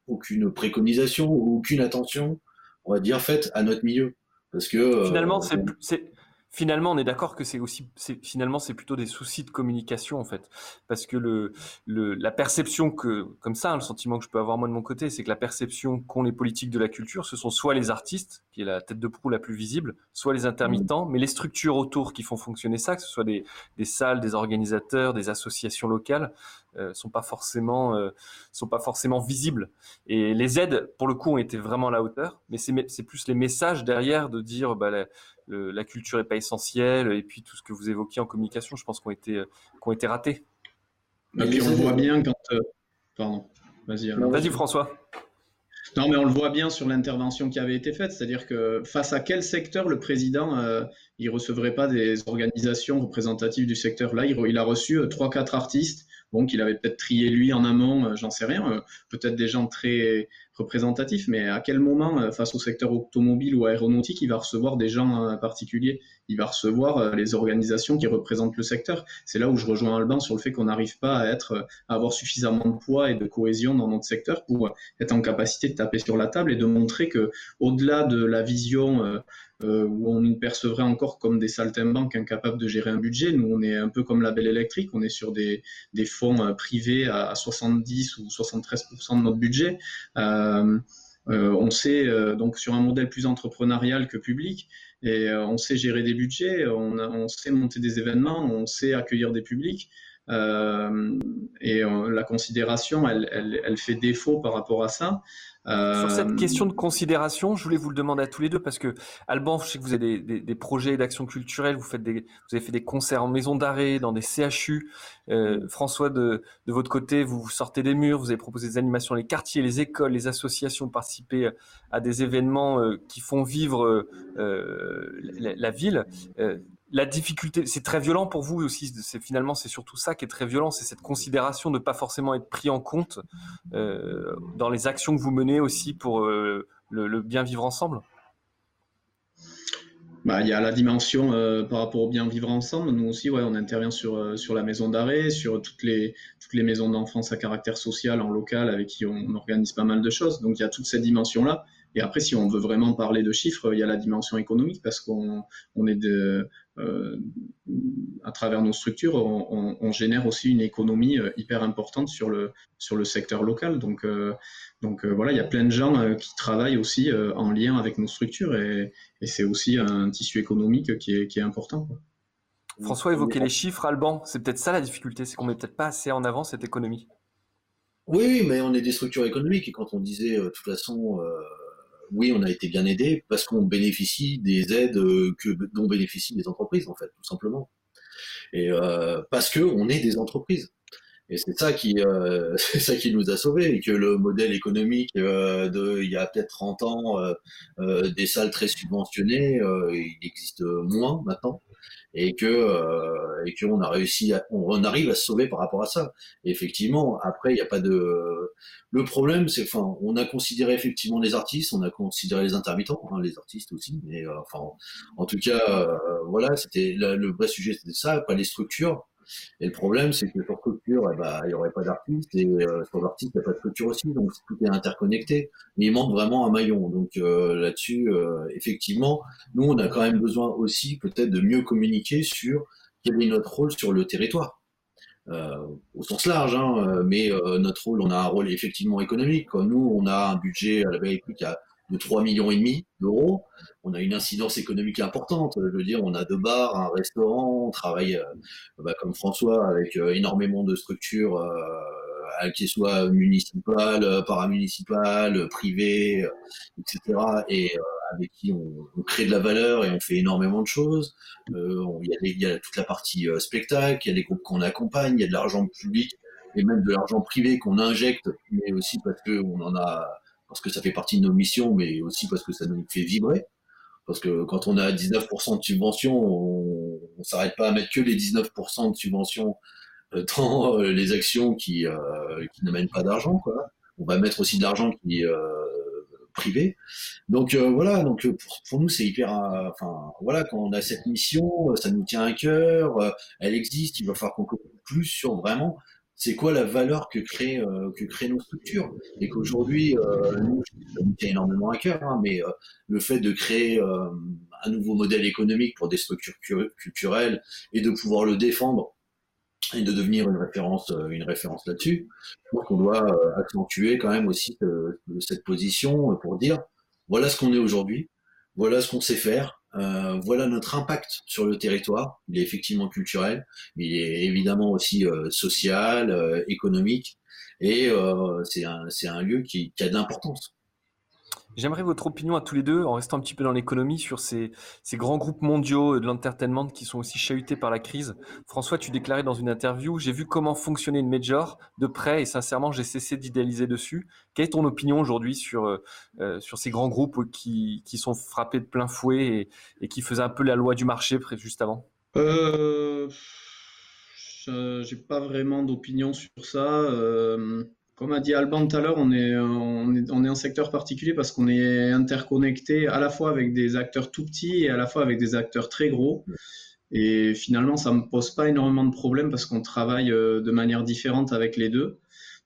aucune préconisation, aucune attention, on va dire, faite à notre milieu. Parce que finalement, c'est finalement, on est d'accord que c'est aussi, finalement, c'est plutôt des soucis de communication en fait, parce que le, le la perception que, comme ça, hein, le sentiment que je peux avoir moi de mon côté, c'est que la perception qu'ont les politiques de la culture, ce sont soit les artistes, qui est la tête de proue la plus visible, soit les intermittents, mais les structures autour qui font fonctionner ça, que ce soit des, des salles, des organisateurs, des associations locales, euh, sont pas forcément, euh, sont pas forcément visibles. Et les aides, pour le coup, ont été vraiment à la hauteur, mais c'est plus les messages derrière de dire, bah, la, la culture est pas essentielle, et puis tout ce que vous évoquiez en communication, je pense qu'on été, ont été ratés. Et puis on voit bien quand. Euh, pardon, vas-y. Vas-y François. Non, mais on le voit bien sur l'intervention qui avait été faite, c'est-à-dire que face à quel secteur le président euh, il recevrait pas des organisations représentatives du secteur? Là, il, a reçu euh, trois, quatre artistes bon, qu'il avait peut-être trié lui en amont, j'en sais rien. peut-être des gens très représentatif, mais à quel moment, euh, face au secteur automobile ou aéronautique, il va recevoir des gens euh, particuliers? Il va recevoir euh, les organisations qui représentent le secteur? C'est là où je rejoins Alban sur le fait qu'on n'arrive pas à, être, avoir suffisamment de poids et de cohésion dans notre secteur pour être en capacité de taper sur la table et de montrer que, au-delà de la vision où on nous percevrait encore comme des saltimbanques incapables de gérer un budget, nous on est un peu comme la belle électrique, on est sur des, fonds privés à, 70 ou 73% de notre budget. Euh, on sait euh, donc sur un modèle plus entrepreneurial que public, et on sait gérer des budgets, on, sait monter des événements, on sait accueillir des publics. Et la considération, elle, fait défaut par rapport à ça. Sur cette euh, question de considération, je voulais vous le demander à tous les deux parce que Alban, je sais que vous avez des, projets d'action culturelle, vous faites des, vous avez fait des concerts en maison d'arrêt, dans des CHU. Euh, François, de, de, votre côté, vous, sortez des murs, vous avez proposé des animations les quartiers, les écoles, les associations, participer à des événements euh, qui font vivre la, la, ville la difficulté, c'est très violent pour vous aussi. C'est finalement, c'est surtout ça qui est très violent, c'est cette considération de ne pas forcément être pris en compte euh, dans les actions que vous menez aussi pour euh, le, bien vivre ensemble? Bah, il y a la dimension euh, par rapport au bien vivre ensemble. Nous aussi, ouais, on intervient sur, sur la maison d'arrêt, sur toutes les, toutes les maisons d'enfance à caractère social en local avec qui on organise pas mal de choses. Donc il y a toute cette dimension-là. Et après, si on veut vraiment parler de chiffres, il y a la dimension économique parce qu'on on est de, euh, à travers nos structures, on, génère aussi une économie euh, hyper importante sur le, sur le secteur local. Donc, euh, donc voilà, il y a plein de gens qui travaillent aussi en lien avec nos structures et, c'est aussi un tissu économique qui est, qui est important. François évoquait les chiffres, Alban. C'est peut-être ça la difficulté, c'est qu'on met peut-être pas assez en avant cette économie. Oui, mais on est des structures économiques et quand on disait de toute façon oui, on a été bien aidé parce qu'on bénéficie des aides euh, dont bénéficient les entreprises, en fait, tout simplement. Et euh, parce que on est des entreprises. Et c'est ça qui, euh, ça qui nous a sauvés, et que le modèle économique euh, de il y a peut-être 30 ans, des salles très subventionnées, il existe moins maintenant et que euh, et qu'on a réussi, à, on, arrive à se sauver par rapport à ça. Effectivement, après, il n'y a pas de. Le problème, c'est, enfin, on a considéré effectivement les artistes, on a considéré les intermittents, hein, les artistes aussi, mais euh, enfin, en tout cas, euh, voilà, c'était le vrai sujet, c'était ça, pas les structures. Et le problème, c'est que sur structure, eh ben, il n'y aurait pas d'artiste, et euh, l'artiste, il n'y a pas de structure aussi, donc tout est interconnecté. Mais il manque vraiment un maillon. Donc euh, là-dessus, euh, effectivement, nous, on a quand même besoin aussi peut-être de mieux communiquer sur quel est notre rôle sur le territoire. au sens large, hein, mais notre rôle, on a un rôle effectivement économique. nous, on a un budget à la veille à de 3 millions et demi d'euros. On a une incidence économique importante. Je veux dire, on a deux bars, un restaurant, on travaille euh, bah, comme François avec euh, énormément de structures, euh, qu'elles soient municipales, paramunicipales, privées, etc. Et avec qui on, crée de la valeur et on fait énormément de choses. Il y, y, a toute la partie spectacle, il y a des groupes qu'on accompagne, il y a de l'argent public et même de l'argent privé qu'on injecte, mais aussi parce qu'on en a parce que ça fait partie de nos missions, mais aussi parce que ça nous fait vibrer. Parce que quand on a 19% de subvention, on, on s'arrête pas à mettre que les 19% de subvention euh, dans euh, les actions qui, euh, qui n'amènent pas d'argent. On va mettre aussi de l'argent qui euh, privé. Donc voilà, donc pour, pour nous c'est hyper, enfin voilà, quand on a cette mission, ça nous tient à cœur, elle existe, il va falloir qu'on communique plus sur vraiment c'est quoi la valeur que créent euh, nos structures? Et qu'aujourd'hui euh, nous tient énormément à cœur hein, mais euh, le fait de créer euh, un nouveau modèle économique pour des structures culturelles et de pouvoir le défendre et de devenir une référence une référence là-dessus je pense qu'on doit accentuer quand même aussi cette position pour dire voilà ce qu'on est aujourd'hui voilà ce qu'on sait faire euh, voilà notre impact sur le territoire. Il est effectivement culturel, il est évidemment aussi euh, social, euh, économique, et c'est un, lieu qui, qui a d'importance. J'aimerais votre opinion à tous les deux, en restant un petit peu dans l'économie, sur ces, ces, grands groupes mondiaux de l'entertainment qui sont aussi chahutés par la crise. François, tu déclarais dans une interview, j'ai vu comment fonctionnait une major de près et sincèrement, j'ai cessé d'idéaliser dessus. Quelle est ton opinion aujourd'hui sur, euh, euh sur ces grands groupes qui, qui, sont frappés de plein fouet et, et, qui faisaient un peu la loi du marché juste avant? Euh j'ai pas vraiment d'opinion sur ça. Comme a dit Alban tout à l'heure, on est, on, est, on est un secteur particulier parce qu'on est interconnecté à la fois avec des acteurs tout petits et à la fois avec des acteurs très gros. Et finalement, ça me pose pas énormément de problèmes parce qu'on travaille de manière différente avec les deux.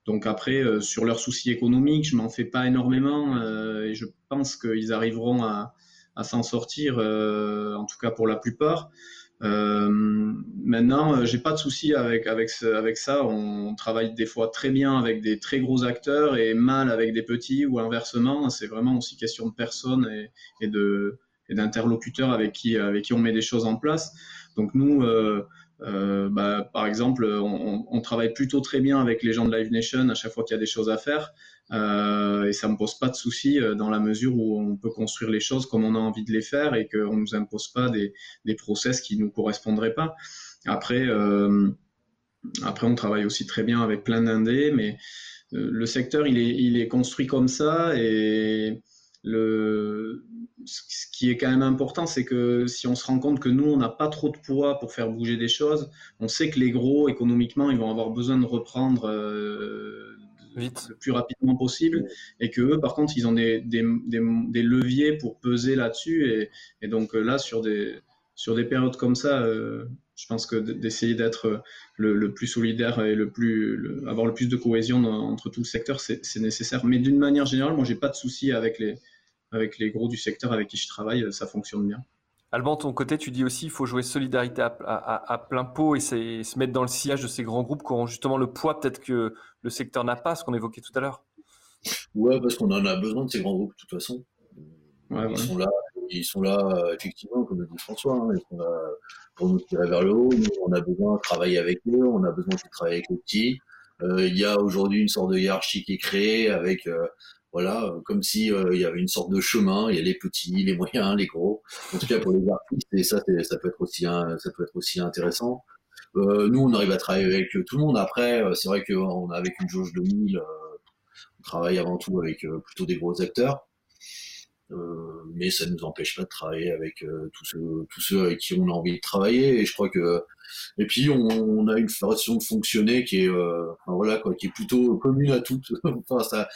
Donc après, euh, sur leurs soucis économiques, je m'en fais pas énormément euh, et je pense qu'ils arriveront à, s'en sortir, euh, en tout cas pour la plupart. Euh, maintenant, j'ai pas de souci avec avec avec ça. On travaille des fois très bien avec des très gros acteurs et mal avec des petits ou inversement. C'est vraiment aussi question de personnes et, et de et d'interlocuteurs avec qui avec qui on met des choses en place. Donc nous, euh, euh, bah, par exemple, on, travaille plutôt très bien avec les gens de Live Nation à chaque fois qu'il y a des choses à faire. Euh, et ça me pose pas de souci euh, dans la mesure où on peut construire les choses comme on a envie de les faire et qu'on nous impose pas des, process qui nous correspondraient pas. Après, après, on travaille aussi très bien avec plein d'indés, mais le secteur, il est, il est construit comme ça et le, ce qui est quand même important, c'est que si on se rend compte que nous, on n'a pas trop de poids pour faire bouger des choses, on sait que les gros, économiquement, ils vont avoir besoin de reprendre euh, Vite. le plus rapidement possible, et que eux, par contre, ils ont des, des, des, leviers pour peser là-dessus, et, et, donc là, sur des, sur des périodes comme ça, euh, je pense que d'essayer d'être le, le, plus solidaire et le plus, avoir le plus de cohésion entre tout le secteur, c'est nécessaire. Mais d'une manière générale, moi, j'ai pas de souci avec les avec les gros du secteur avec qui je travaille, ça fonctionne bien. Alban, ton côté, tu dis aussi qu'il faut jouer solidarité à, plein pot et, se mettre dans le sillage de ces grands groupes qui auront justement le poids peut-être que le secteur n'a pas, ce qu'on évoquait tout à l'heure. Ouais, parce qu'on en a besoin de ces grands groupes de toute façon. ils, Sont là, ils sont là, effectivement, comme le dit François, hein, ils sont là pour nous tirer vers le haut. Nous, on a besoin de travailler avec eux, on a besoin de travailler avec les petits. Euh, il y a aujourd'hui une sorte de hiérarchie qui est créée avec euh, voilà, euh, comme si euh, il y avait une sorte de chemin. Il y a les petits, les moyens, les gros. En tout cas pour les artistes, et ça, ça peut être aussi, ça peut être aussi intéressant. Euh, nous, on arrive à travailler avec tout le monde. Après, c'est vrai qu'on a avec une jauge de 1000, on travaille avant tout avec plutôt des gros acteurs. mais ça ne nous empêche pas de travailler avec tous ceux, avec qui on a envie de travailler. Et je crois que et puis on, a une façon de fonctionner qui est, voilà quoi, qui est plutôt commune à toutes. enfin ça,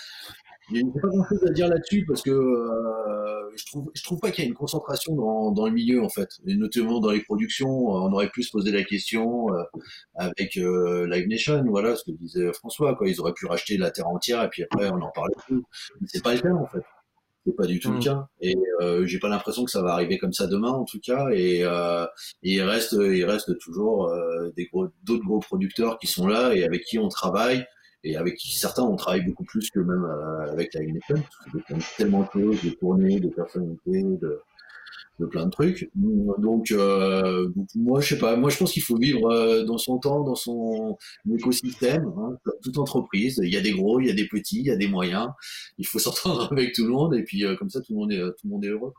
il n'y a pas grand chose à dire là-dessus parce que euh, je trouve je trouve pas qu'il y a une concentration dans, dans le milieu en fait. Et notamment dans les productions on aurait pu se poser la question euh, avec euh, Live Nation voilà ce que disait François quoi. Ils auraient pu racheter la terre entière et puis après on en parlait plus. C'est pas le cas en fait. C'est pas du tout le mm. cas. Et euh, j'ai pas l'impression que ça va arriver comme ça demain en tout cas. Et, euh, et il reste il reste toujours euh, des gros d'autres gros producteurs qui sont là et avec qui on travaille et avec qui certains on travaille beaucoup plus que même euh, avec la NFM, parce que tellement de choses, de tournées, de personnalités, de, plein de trucs. Donc, euh, donc, moi, je sais pas. Moi, je pense qu'il faut vivre euh, dans son temps, dans son écosystème, hein, toute entreprise. Il y a des gros, il y a des petits, il y a des moyens. Il faut s'entendre avec tout le monde et puis comme ça, tout le monde est tout le monde est heureux.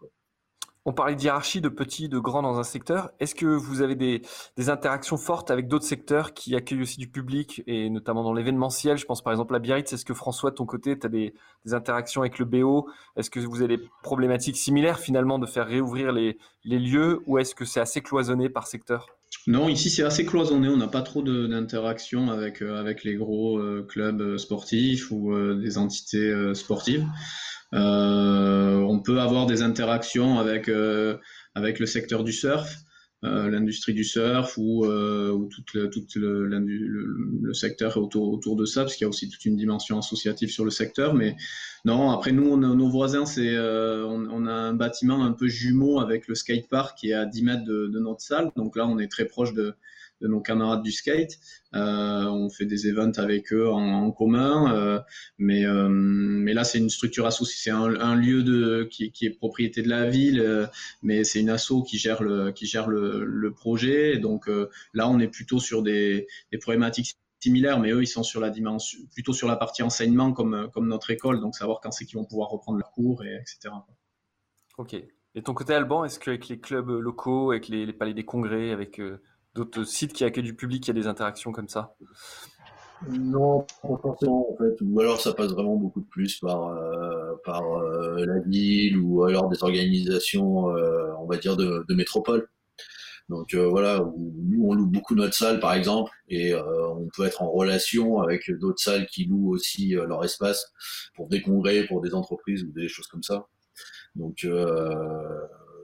On parlait d'hierarchie, de petits, de grands dans un secteur. Est-ce que vous avez des, interactions fortes avec d'autres secteurs qui accueillent aussi du public, et notamment dans l'événementiel? Je pense par exemple à Biarritz. Est-ce que François, de ton côté, tu as des, interactions avec le BO Est-ce que vous avez des problématiques similaires finalement de faire réouvrir les, lieux, ou est-ce que c'est assez cloisonné par secteur? Non, ici c'est assez cloisonné, on n'a pas trop d'interactions avec, euh, avec les gros euh, clubs euh, sportifs ou des entités sportives. Euh, on peut avoir des interactions avec, euh, avec le secteur du surf, euh, l'industrie du surf ou, ou tout, le, secteur autour, autour de ça, parce qu'il y a aussi toute une dimension associative sur le secteur. Mais non, après nous, nos voisins, on, a un bâtiment un peu jumeau avec le skatepark qui est à 10 mètres de, notre salle. Donc là, on est très proche de, de nos camarades du skate. Euh, on fait des events avec eux en, commun, euh, mais, euh, mais là c'est une structure associée, c'est un, lieu qui, est propriété de la ville, mais c'est une asso qui gère le, qui gère le, projet. donc là on est plutôt sur des, problématiques similaires, mais eux, ils sont sur la dimension, plutôt sur la partie enseignement comme, notre école, donc savoir quand c'est qu'ils vont pouvoir reprendre leurs cours, et etc. Ok. Et ton côté Alban, est-ce qu'avec les clubs locaux, avec les, palais des congrès, avec d'autres sites qui accueillent du public, qui a des interactions comme ça? Non, pas forcément en fait. Ou alors ça passe vraiment beaucoup de plus par, euh, euh, la ville ou alors des organisations, euh, on va dire, de, de métropole. Donc voilà, nous on loue beaucoup notre salle par exemple, et on peut être en relation avec d'autres salles qui louent aussi leur espace pour des congrès, pour des entreprises ou des choses comme ça. Donc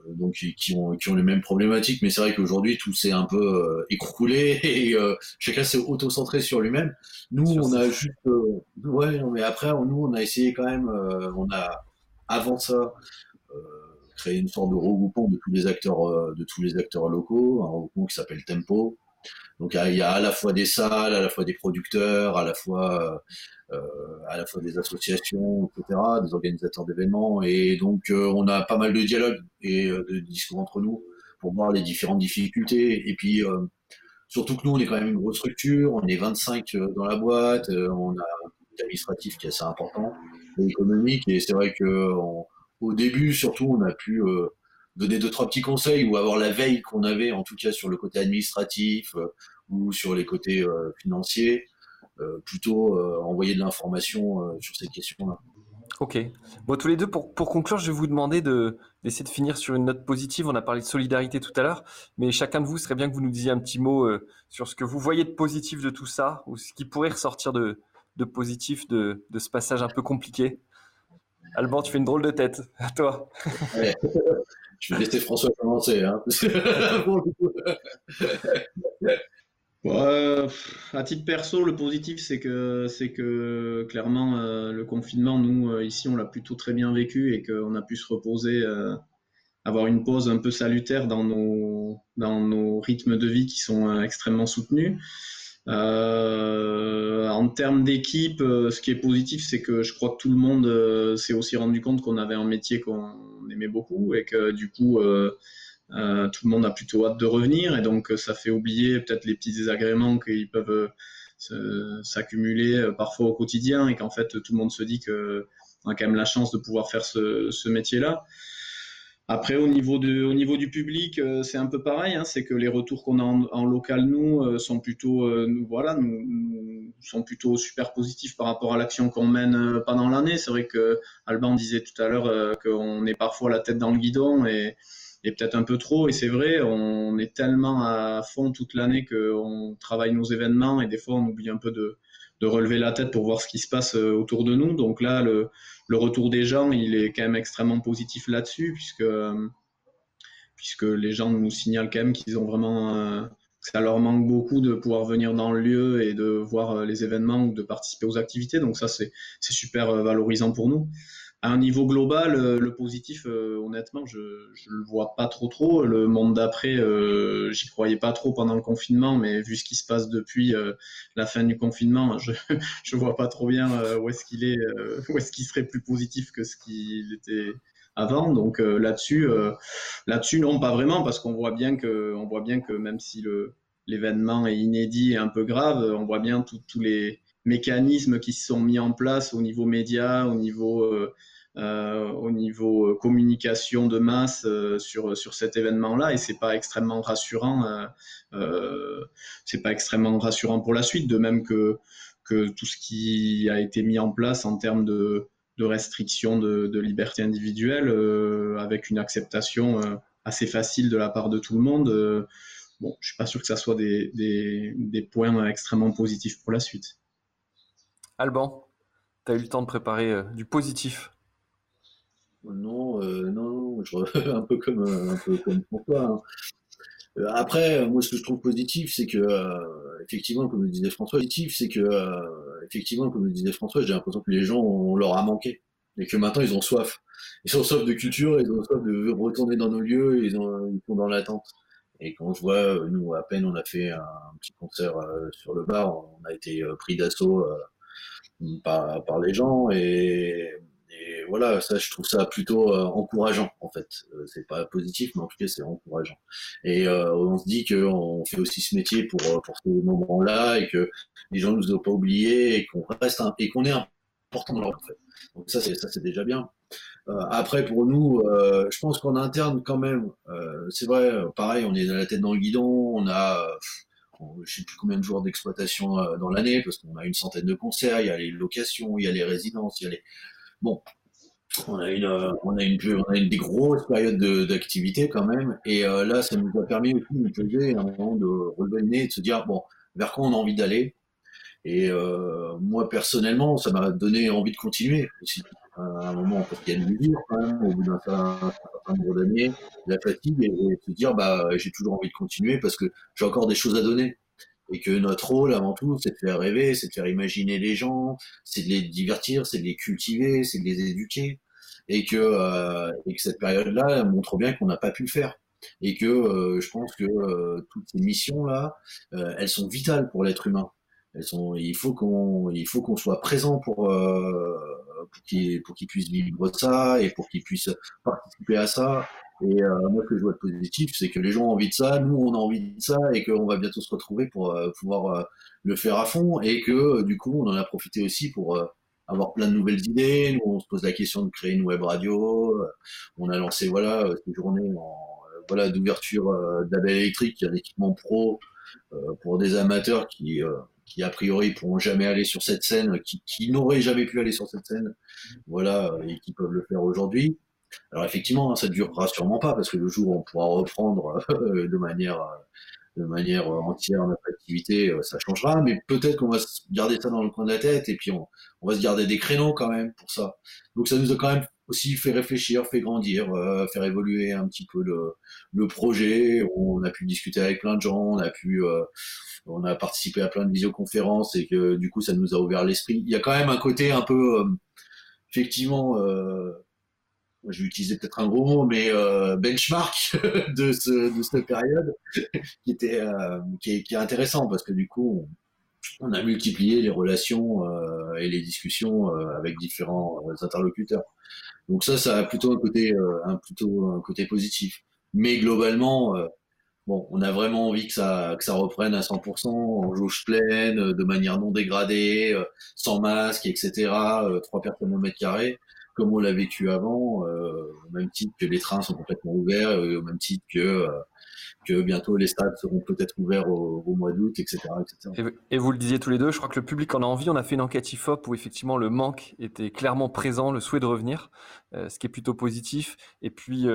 donc qui ont, qui ont les mêmes problématiques, mais c'est vrai qu'aujourd'hui tout s'est un peu euh, écroulé et euh, chacun s'est auto-centré sur lui-même. Nous, on a juste, euh, ouais, mais après, nous, on a essayé quand même, on a avant ça créé une sorte de regroupement de tous les acteurs, de tous les acteurs locaux, un regroupement qui s'appelle Tempo. Donc il y a à la fois des salles, à la fois des producteurs, à la fois euh, à la fois des associations, etc., des organisateurs d'événements, et donc euh, on a pas mal de dialogues et euh, de discours entre nous pour voir les différentes difficultés. Et puis surtout que nous, on est quand même une grosse structure, on est 25 dans la boîte, on a administratif qui est assez important, et économique, et c'est vrai que au début, surtout, on a pu donner deux trois petits conseils ou avoir la veille qu'on avait, en tout cas sur le côté administratif ou sur les côtés financiers. Euh, plutôt euh, envoyer de l'information euh, sur ces questions-là. Ok. Bon, tous les deux, pour, pour conclure, je vais vous demander de, d'essayer de finir sur une note positive. On a parlé de solidarité tout à l'heure, mais chacun de vous serait bien que vous nous disiez un petit mot sur ce que vous voyez de positif de tout ça, ou ce qui pourrait ressortir de, de positif de, de ce passage un peu compliqué. Alban, tu fais une drôle de tête. À toi. Je vais laisser François commencer. Hein. Ouais, à titre perso, le positif, c'est que, c'est que clairement, euh, le confinement, nous, euh, ici, on l'a plutôt très bien vécu et qu'on a pu se reposer, euh, avoir une pause un peu salutaire dans nos, dans nos rythmes de vie qui sont extrêmement soutenus. En termes d'équipe, ce qui est positif, c'est que je crois que tout le monde s'est aussi rendu compte qu'on avait un métier qu'on aimait beaucoup et que du coup, euh, tout le monde a plutôt hâte de revenir et donc euh, ça fait oublier peut-être les petits désagréments qui peuvent euh, s'accumuler parfois au quotidien et qu'en fait tout le monde se dit que on a quand même la chance de pouvoir faire ce, métier-là. Après, au niveau, de, au niveau du public, c'est un peu pareil. Hein, c'est que les retours qu'on a en, local, nous, sont plutôt, nous, voilà, nous, sont plutôt super positifs par rapport à l'action qu'on mène pendant l'année. C'est vrai que Alban disait tout à l'heure qu'on est parfois la tête dans le guidon et, et peut-être un peu trop. Et c'est vrai, on est tellement à fond toute l'année qu'on travaille nos événements et des fois on oublie un peu de, de, relever la tête pour voir ce qui se passe euh, autour de nous. Donc là, le, retour des gens, il est quand même extrêmement positif là-dessus, puisque, puisque les gens nous signalent quand même qu'ils ont vraiment... Euh, ça leur manque beaucoup de pouvoir venir dans le lieu et de voir euh, les événements ou de participer aux activités. Donc ça, c'est super valorisant pour nous à un niveau global, euh, le positif, euh, honnêtement, je ne le vois pas trop trop. Le monde d'après, euh, j'y croyais pas trop pendant le confinement, mais vu ce qui se passe depuis la fin du confinement, je ne vois pas trop bien où est-ce qu'il est, où est-ce qu'il serait plus positif que ce qu'il était avant. Donc là-dessus, là-dessus, non, pas vraiment, parce qu'on voit bien que, on voit bien que même si l'événement est inédit et un peu grave, on voit bien tous les mécanismes qui se sont mis en place au niveau média, au niveau euh, au niveau euh, communication de masse euh, sur, sur cet événement-là et c'est pas extrêmement rassurant. c'est pas extrêmement rassurant pour la suite, de même que, que tout ce qui a été mis en place en termes de, de restrictions de, liberté individuelle avec une acceptation assez facile de la part de tout le monde. bon, je suis pas sûr que ça soit des, des, des points extrêmement positifs pour la suite. Alban, tu as eu le temps de préparer du positif non, euh, non, je, un peu comme un peu comme François. Hein. Euh, après, moi, ce que je trouve positif, c'est que euh, effectivement, comme le disait François, positif, c'est que effectivement, comme le disait François, j'ai l'impression que les gens, on leur a manqué et que maintenant ils ont soif. Ils ont soif de culture, ils ont soif de retourner dans nos lieux, ils, ont, ils sont dans l'attente. Et quand je vois, nous, à peine on a fait un, petit concert sur le bar, on a été pris d'assaut par, par les gens et et voilà, ça, je trouve ça plutôt euh, encourageant, en fait. Euh, c'est pas positif, mais en tout cas, c'est encourageant. Et euh, on se dit qu'on fait aussi ce métier pour, pour ces moments-là et que les gens nous ont pas oubliés et qu'on reste et qu'on est important dans leur en. Donc ça, c'est ça, c'est déjà bien. après, pour nous, je pense qu'en interne, quand même, c'est vrai, pareil, on est la tête dans le guidon, on a je sais plus combien de jours d'exploitation dans l'année, parce qu'on a une centaine de concerts, il y a les locations, il y a les résidences, il y a les, Bon, on a une, on a une, on a une des grosses périodes d'activité quand même. Et là, ça nous a permis aussi de nous poser un moment de relever le nez et de se dire, bon, vers quoi on a envie d'aller. Et moi, personnellement, ça m'a donné envie de continuer aussi. À un moment, parce qu'il y a une vie quand même, au bout d'un certain nombre d'années, la fatigue, et, et se dire, bah, j'ai toujours envie de continuer parce que j'ai encore des choses à donner et que notre rôle avant tout c'est de faire rêver, c'est de faire imaginer les gens, c'est de les divertir, c'est de les cultiver, c'est de les éduquer. Et que, euh, et que cette période-là montre bien qu'on n'a pas pu le faire. Et que euh, je pense que euh, toutes ces missions là, euh, elles sont vitales pour l'être humain. Elles sont, il faut qu'on, il faut qu'on soit présent pour euh, pour qu'il vivre ça et pour qu'il puisse participer à ça et euh, moi, ce que je vois de positif, c'est que les gens ont envie de ça, nous, on a envie de ça, et qu'on va bientôt se retrouver pour euh, pouvoir euh, le faire à fond, et que du coup, on en a profité aussi pour avoir plein de nouvelles idées. Nous, on se pose la question de créer une web radio. on a lancé voilà ces journées en, voilà d'ouverture d'Abel électrique, un équipement pro pour des amateurs qui qui a priori pourront jamais aller sur cette scène, qui, qui n'auraient jamais pu aller sur cette scène, voilà, et qui peuvent le faire aujourd'hui. Alors effectivement, hein, ça ne durera sûrement pas parce que le jour où on pourra reprendre euh, de manière euh, de manière entière notre activité, euh, ça changera. Mais peut-être qu'on va se garder ça dans le coin de la tête et puis on, on, va se garder des créneaux quand même pour ça. Donc ça nous a quand même aussi fait réfléchir, fait grandir, faire évoluer un petit peu le, le, projet. On a pu discuter avec plein de gens, on a pu, on a participé à plein de visioconférences et que du coup ça nous a ouvert l'esprit. Il y a quand même un côté un peu, effectivement je vais utiliser peut-être un gros mot, mais euh, benchmark de, ce, de cette période, qui était euh, qui, est, qui, est, intéressant parce que du coup, on, a multiplié les relations euh, et les discussions euh, avec différents euh, interlocuteurs. Donc ça, ça a plutôt un côté un plutôt un côté positif. Mais globalement, bon, on a vraiment envie que ça que ça reprenne à 100% en jauge pleine, de manière non dégradée, sans masque, etc. Trois personnes au mètre carré comme on l'a vécu avant, euh, au même titre que les trains sont complètement ouverts, au même titre que, euh, que bientôt les stades seront peut-être ouverts au, mois d'août, etc., etc. Et, vous le disiez tous les deux, je crois que le public en a envie. On a fait une enquête IFOP où effectivement le manque était clairement présent, le souhait de revenir, euh, ce qui est plutôt positif. Et puis,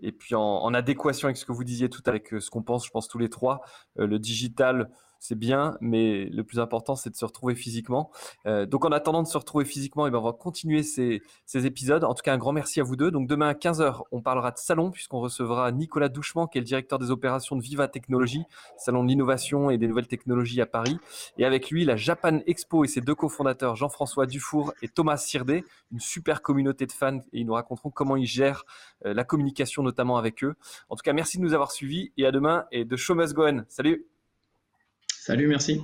et puis en, adéquation avec ce que vous disiez tout avec ce qu'on pense, je pense tous les trois, le digital c'est bien, mais le plus important, c'est de se retrouver physiquement. Euh, donc, en attendant de se retrouver physiquement, eh ben, on va continuer ces, épisodes. En tout cas, un grand merci à vous deux. Donc, demain à 15h, on parlera de salon, puisqu'on recevra Nicolas Douchement, qui est le directeur des opérations de Viva Technologies, salon de l'innovation et des nouvelles technologies à Paris. Et avec lui, la Japan Expo et ses deux cofondateurs, Jean-François Dufour et Thomas Sirdé, une super communauté de fans. Et ils nous raconteront comment ils gèrent euh, la communication, notamment avec eux. En tout cas, merci de nous avoir suivis et à demain. Et de Show Must. Salut! Salut, merci.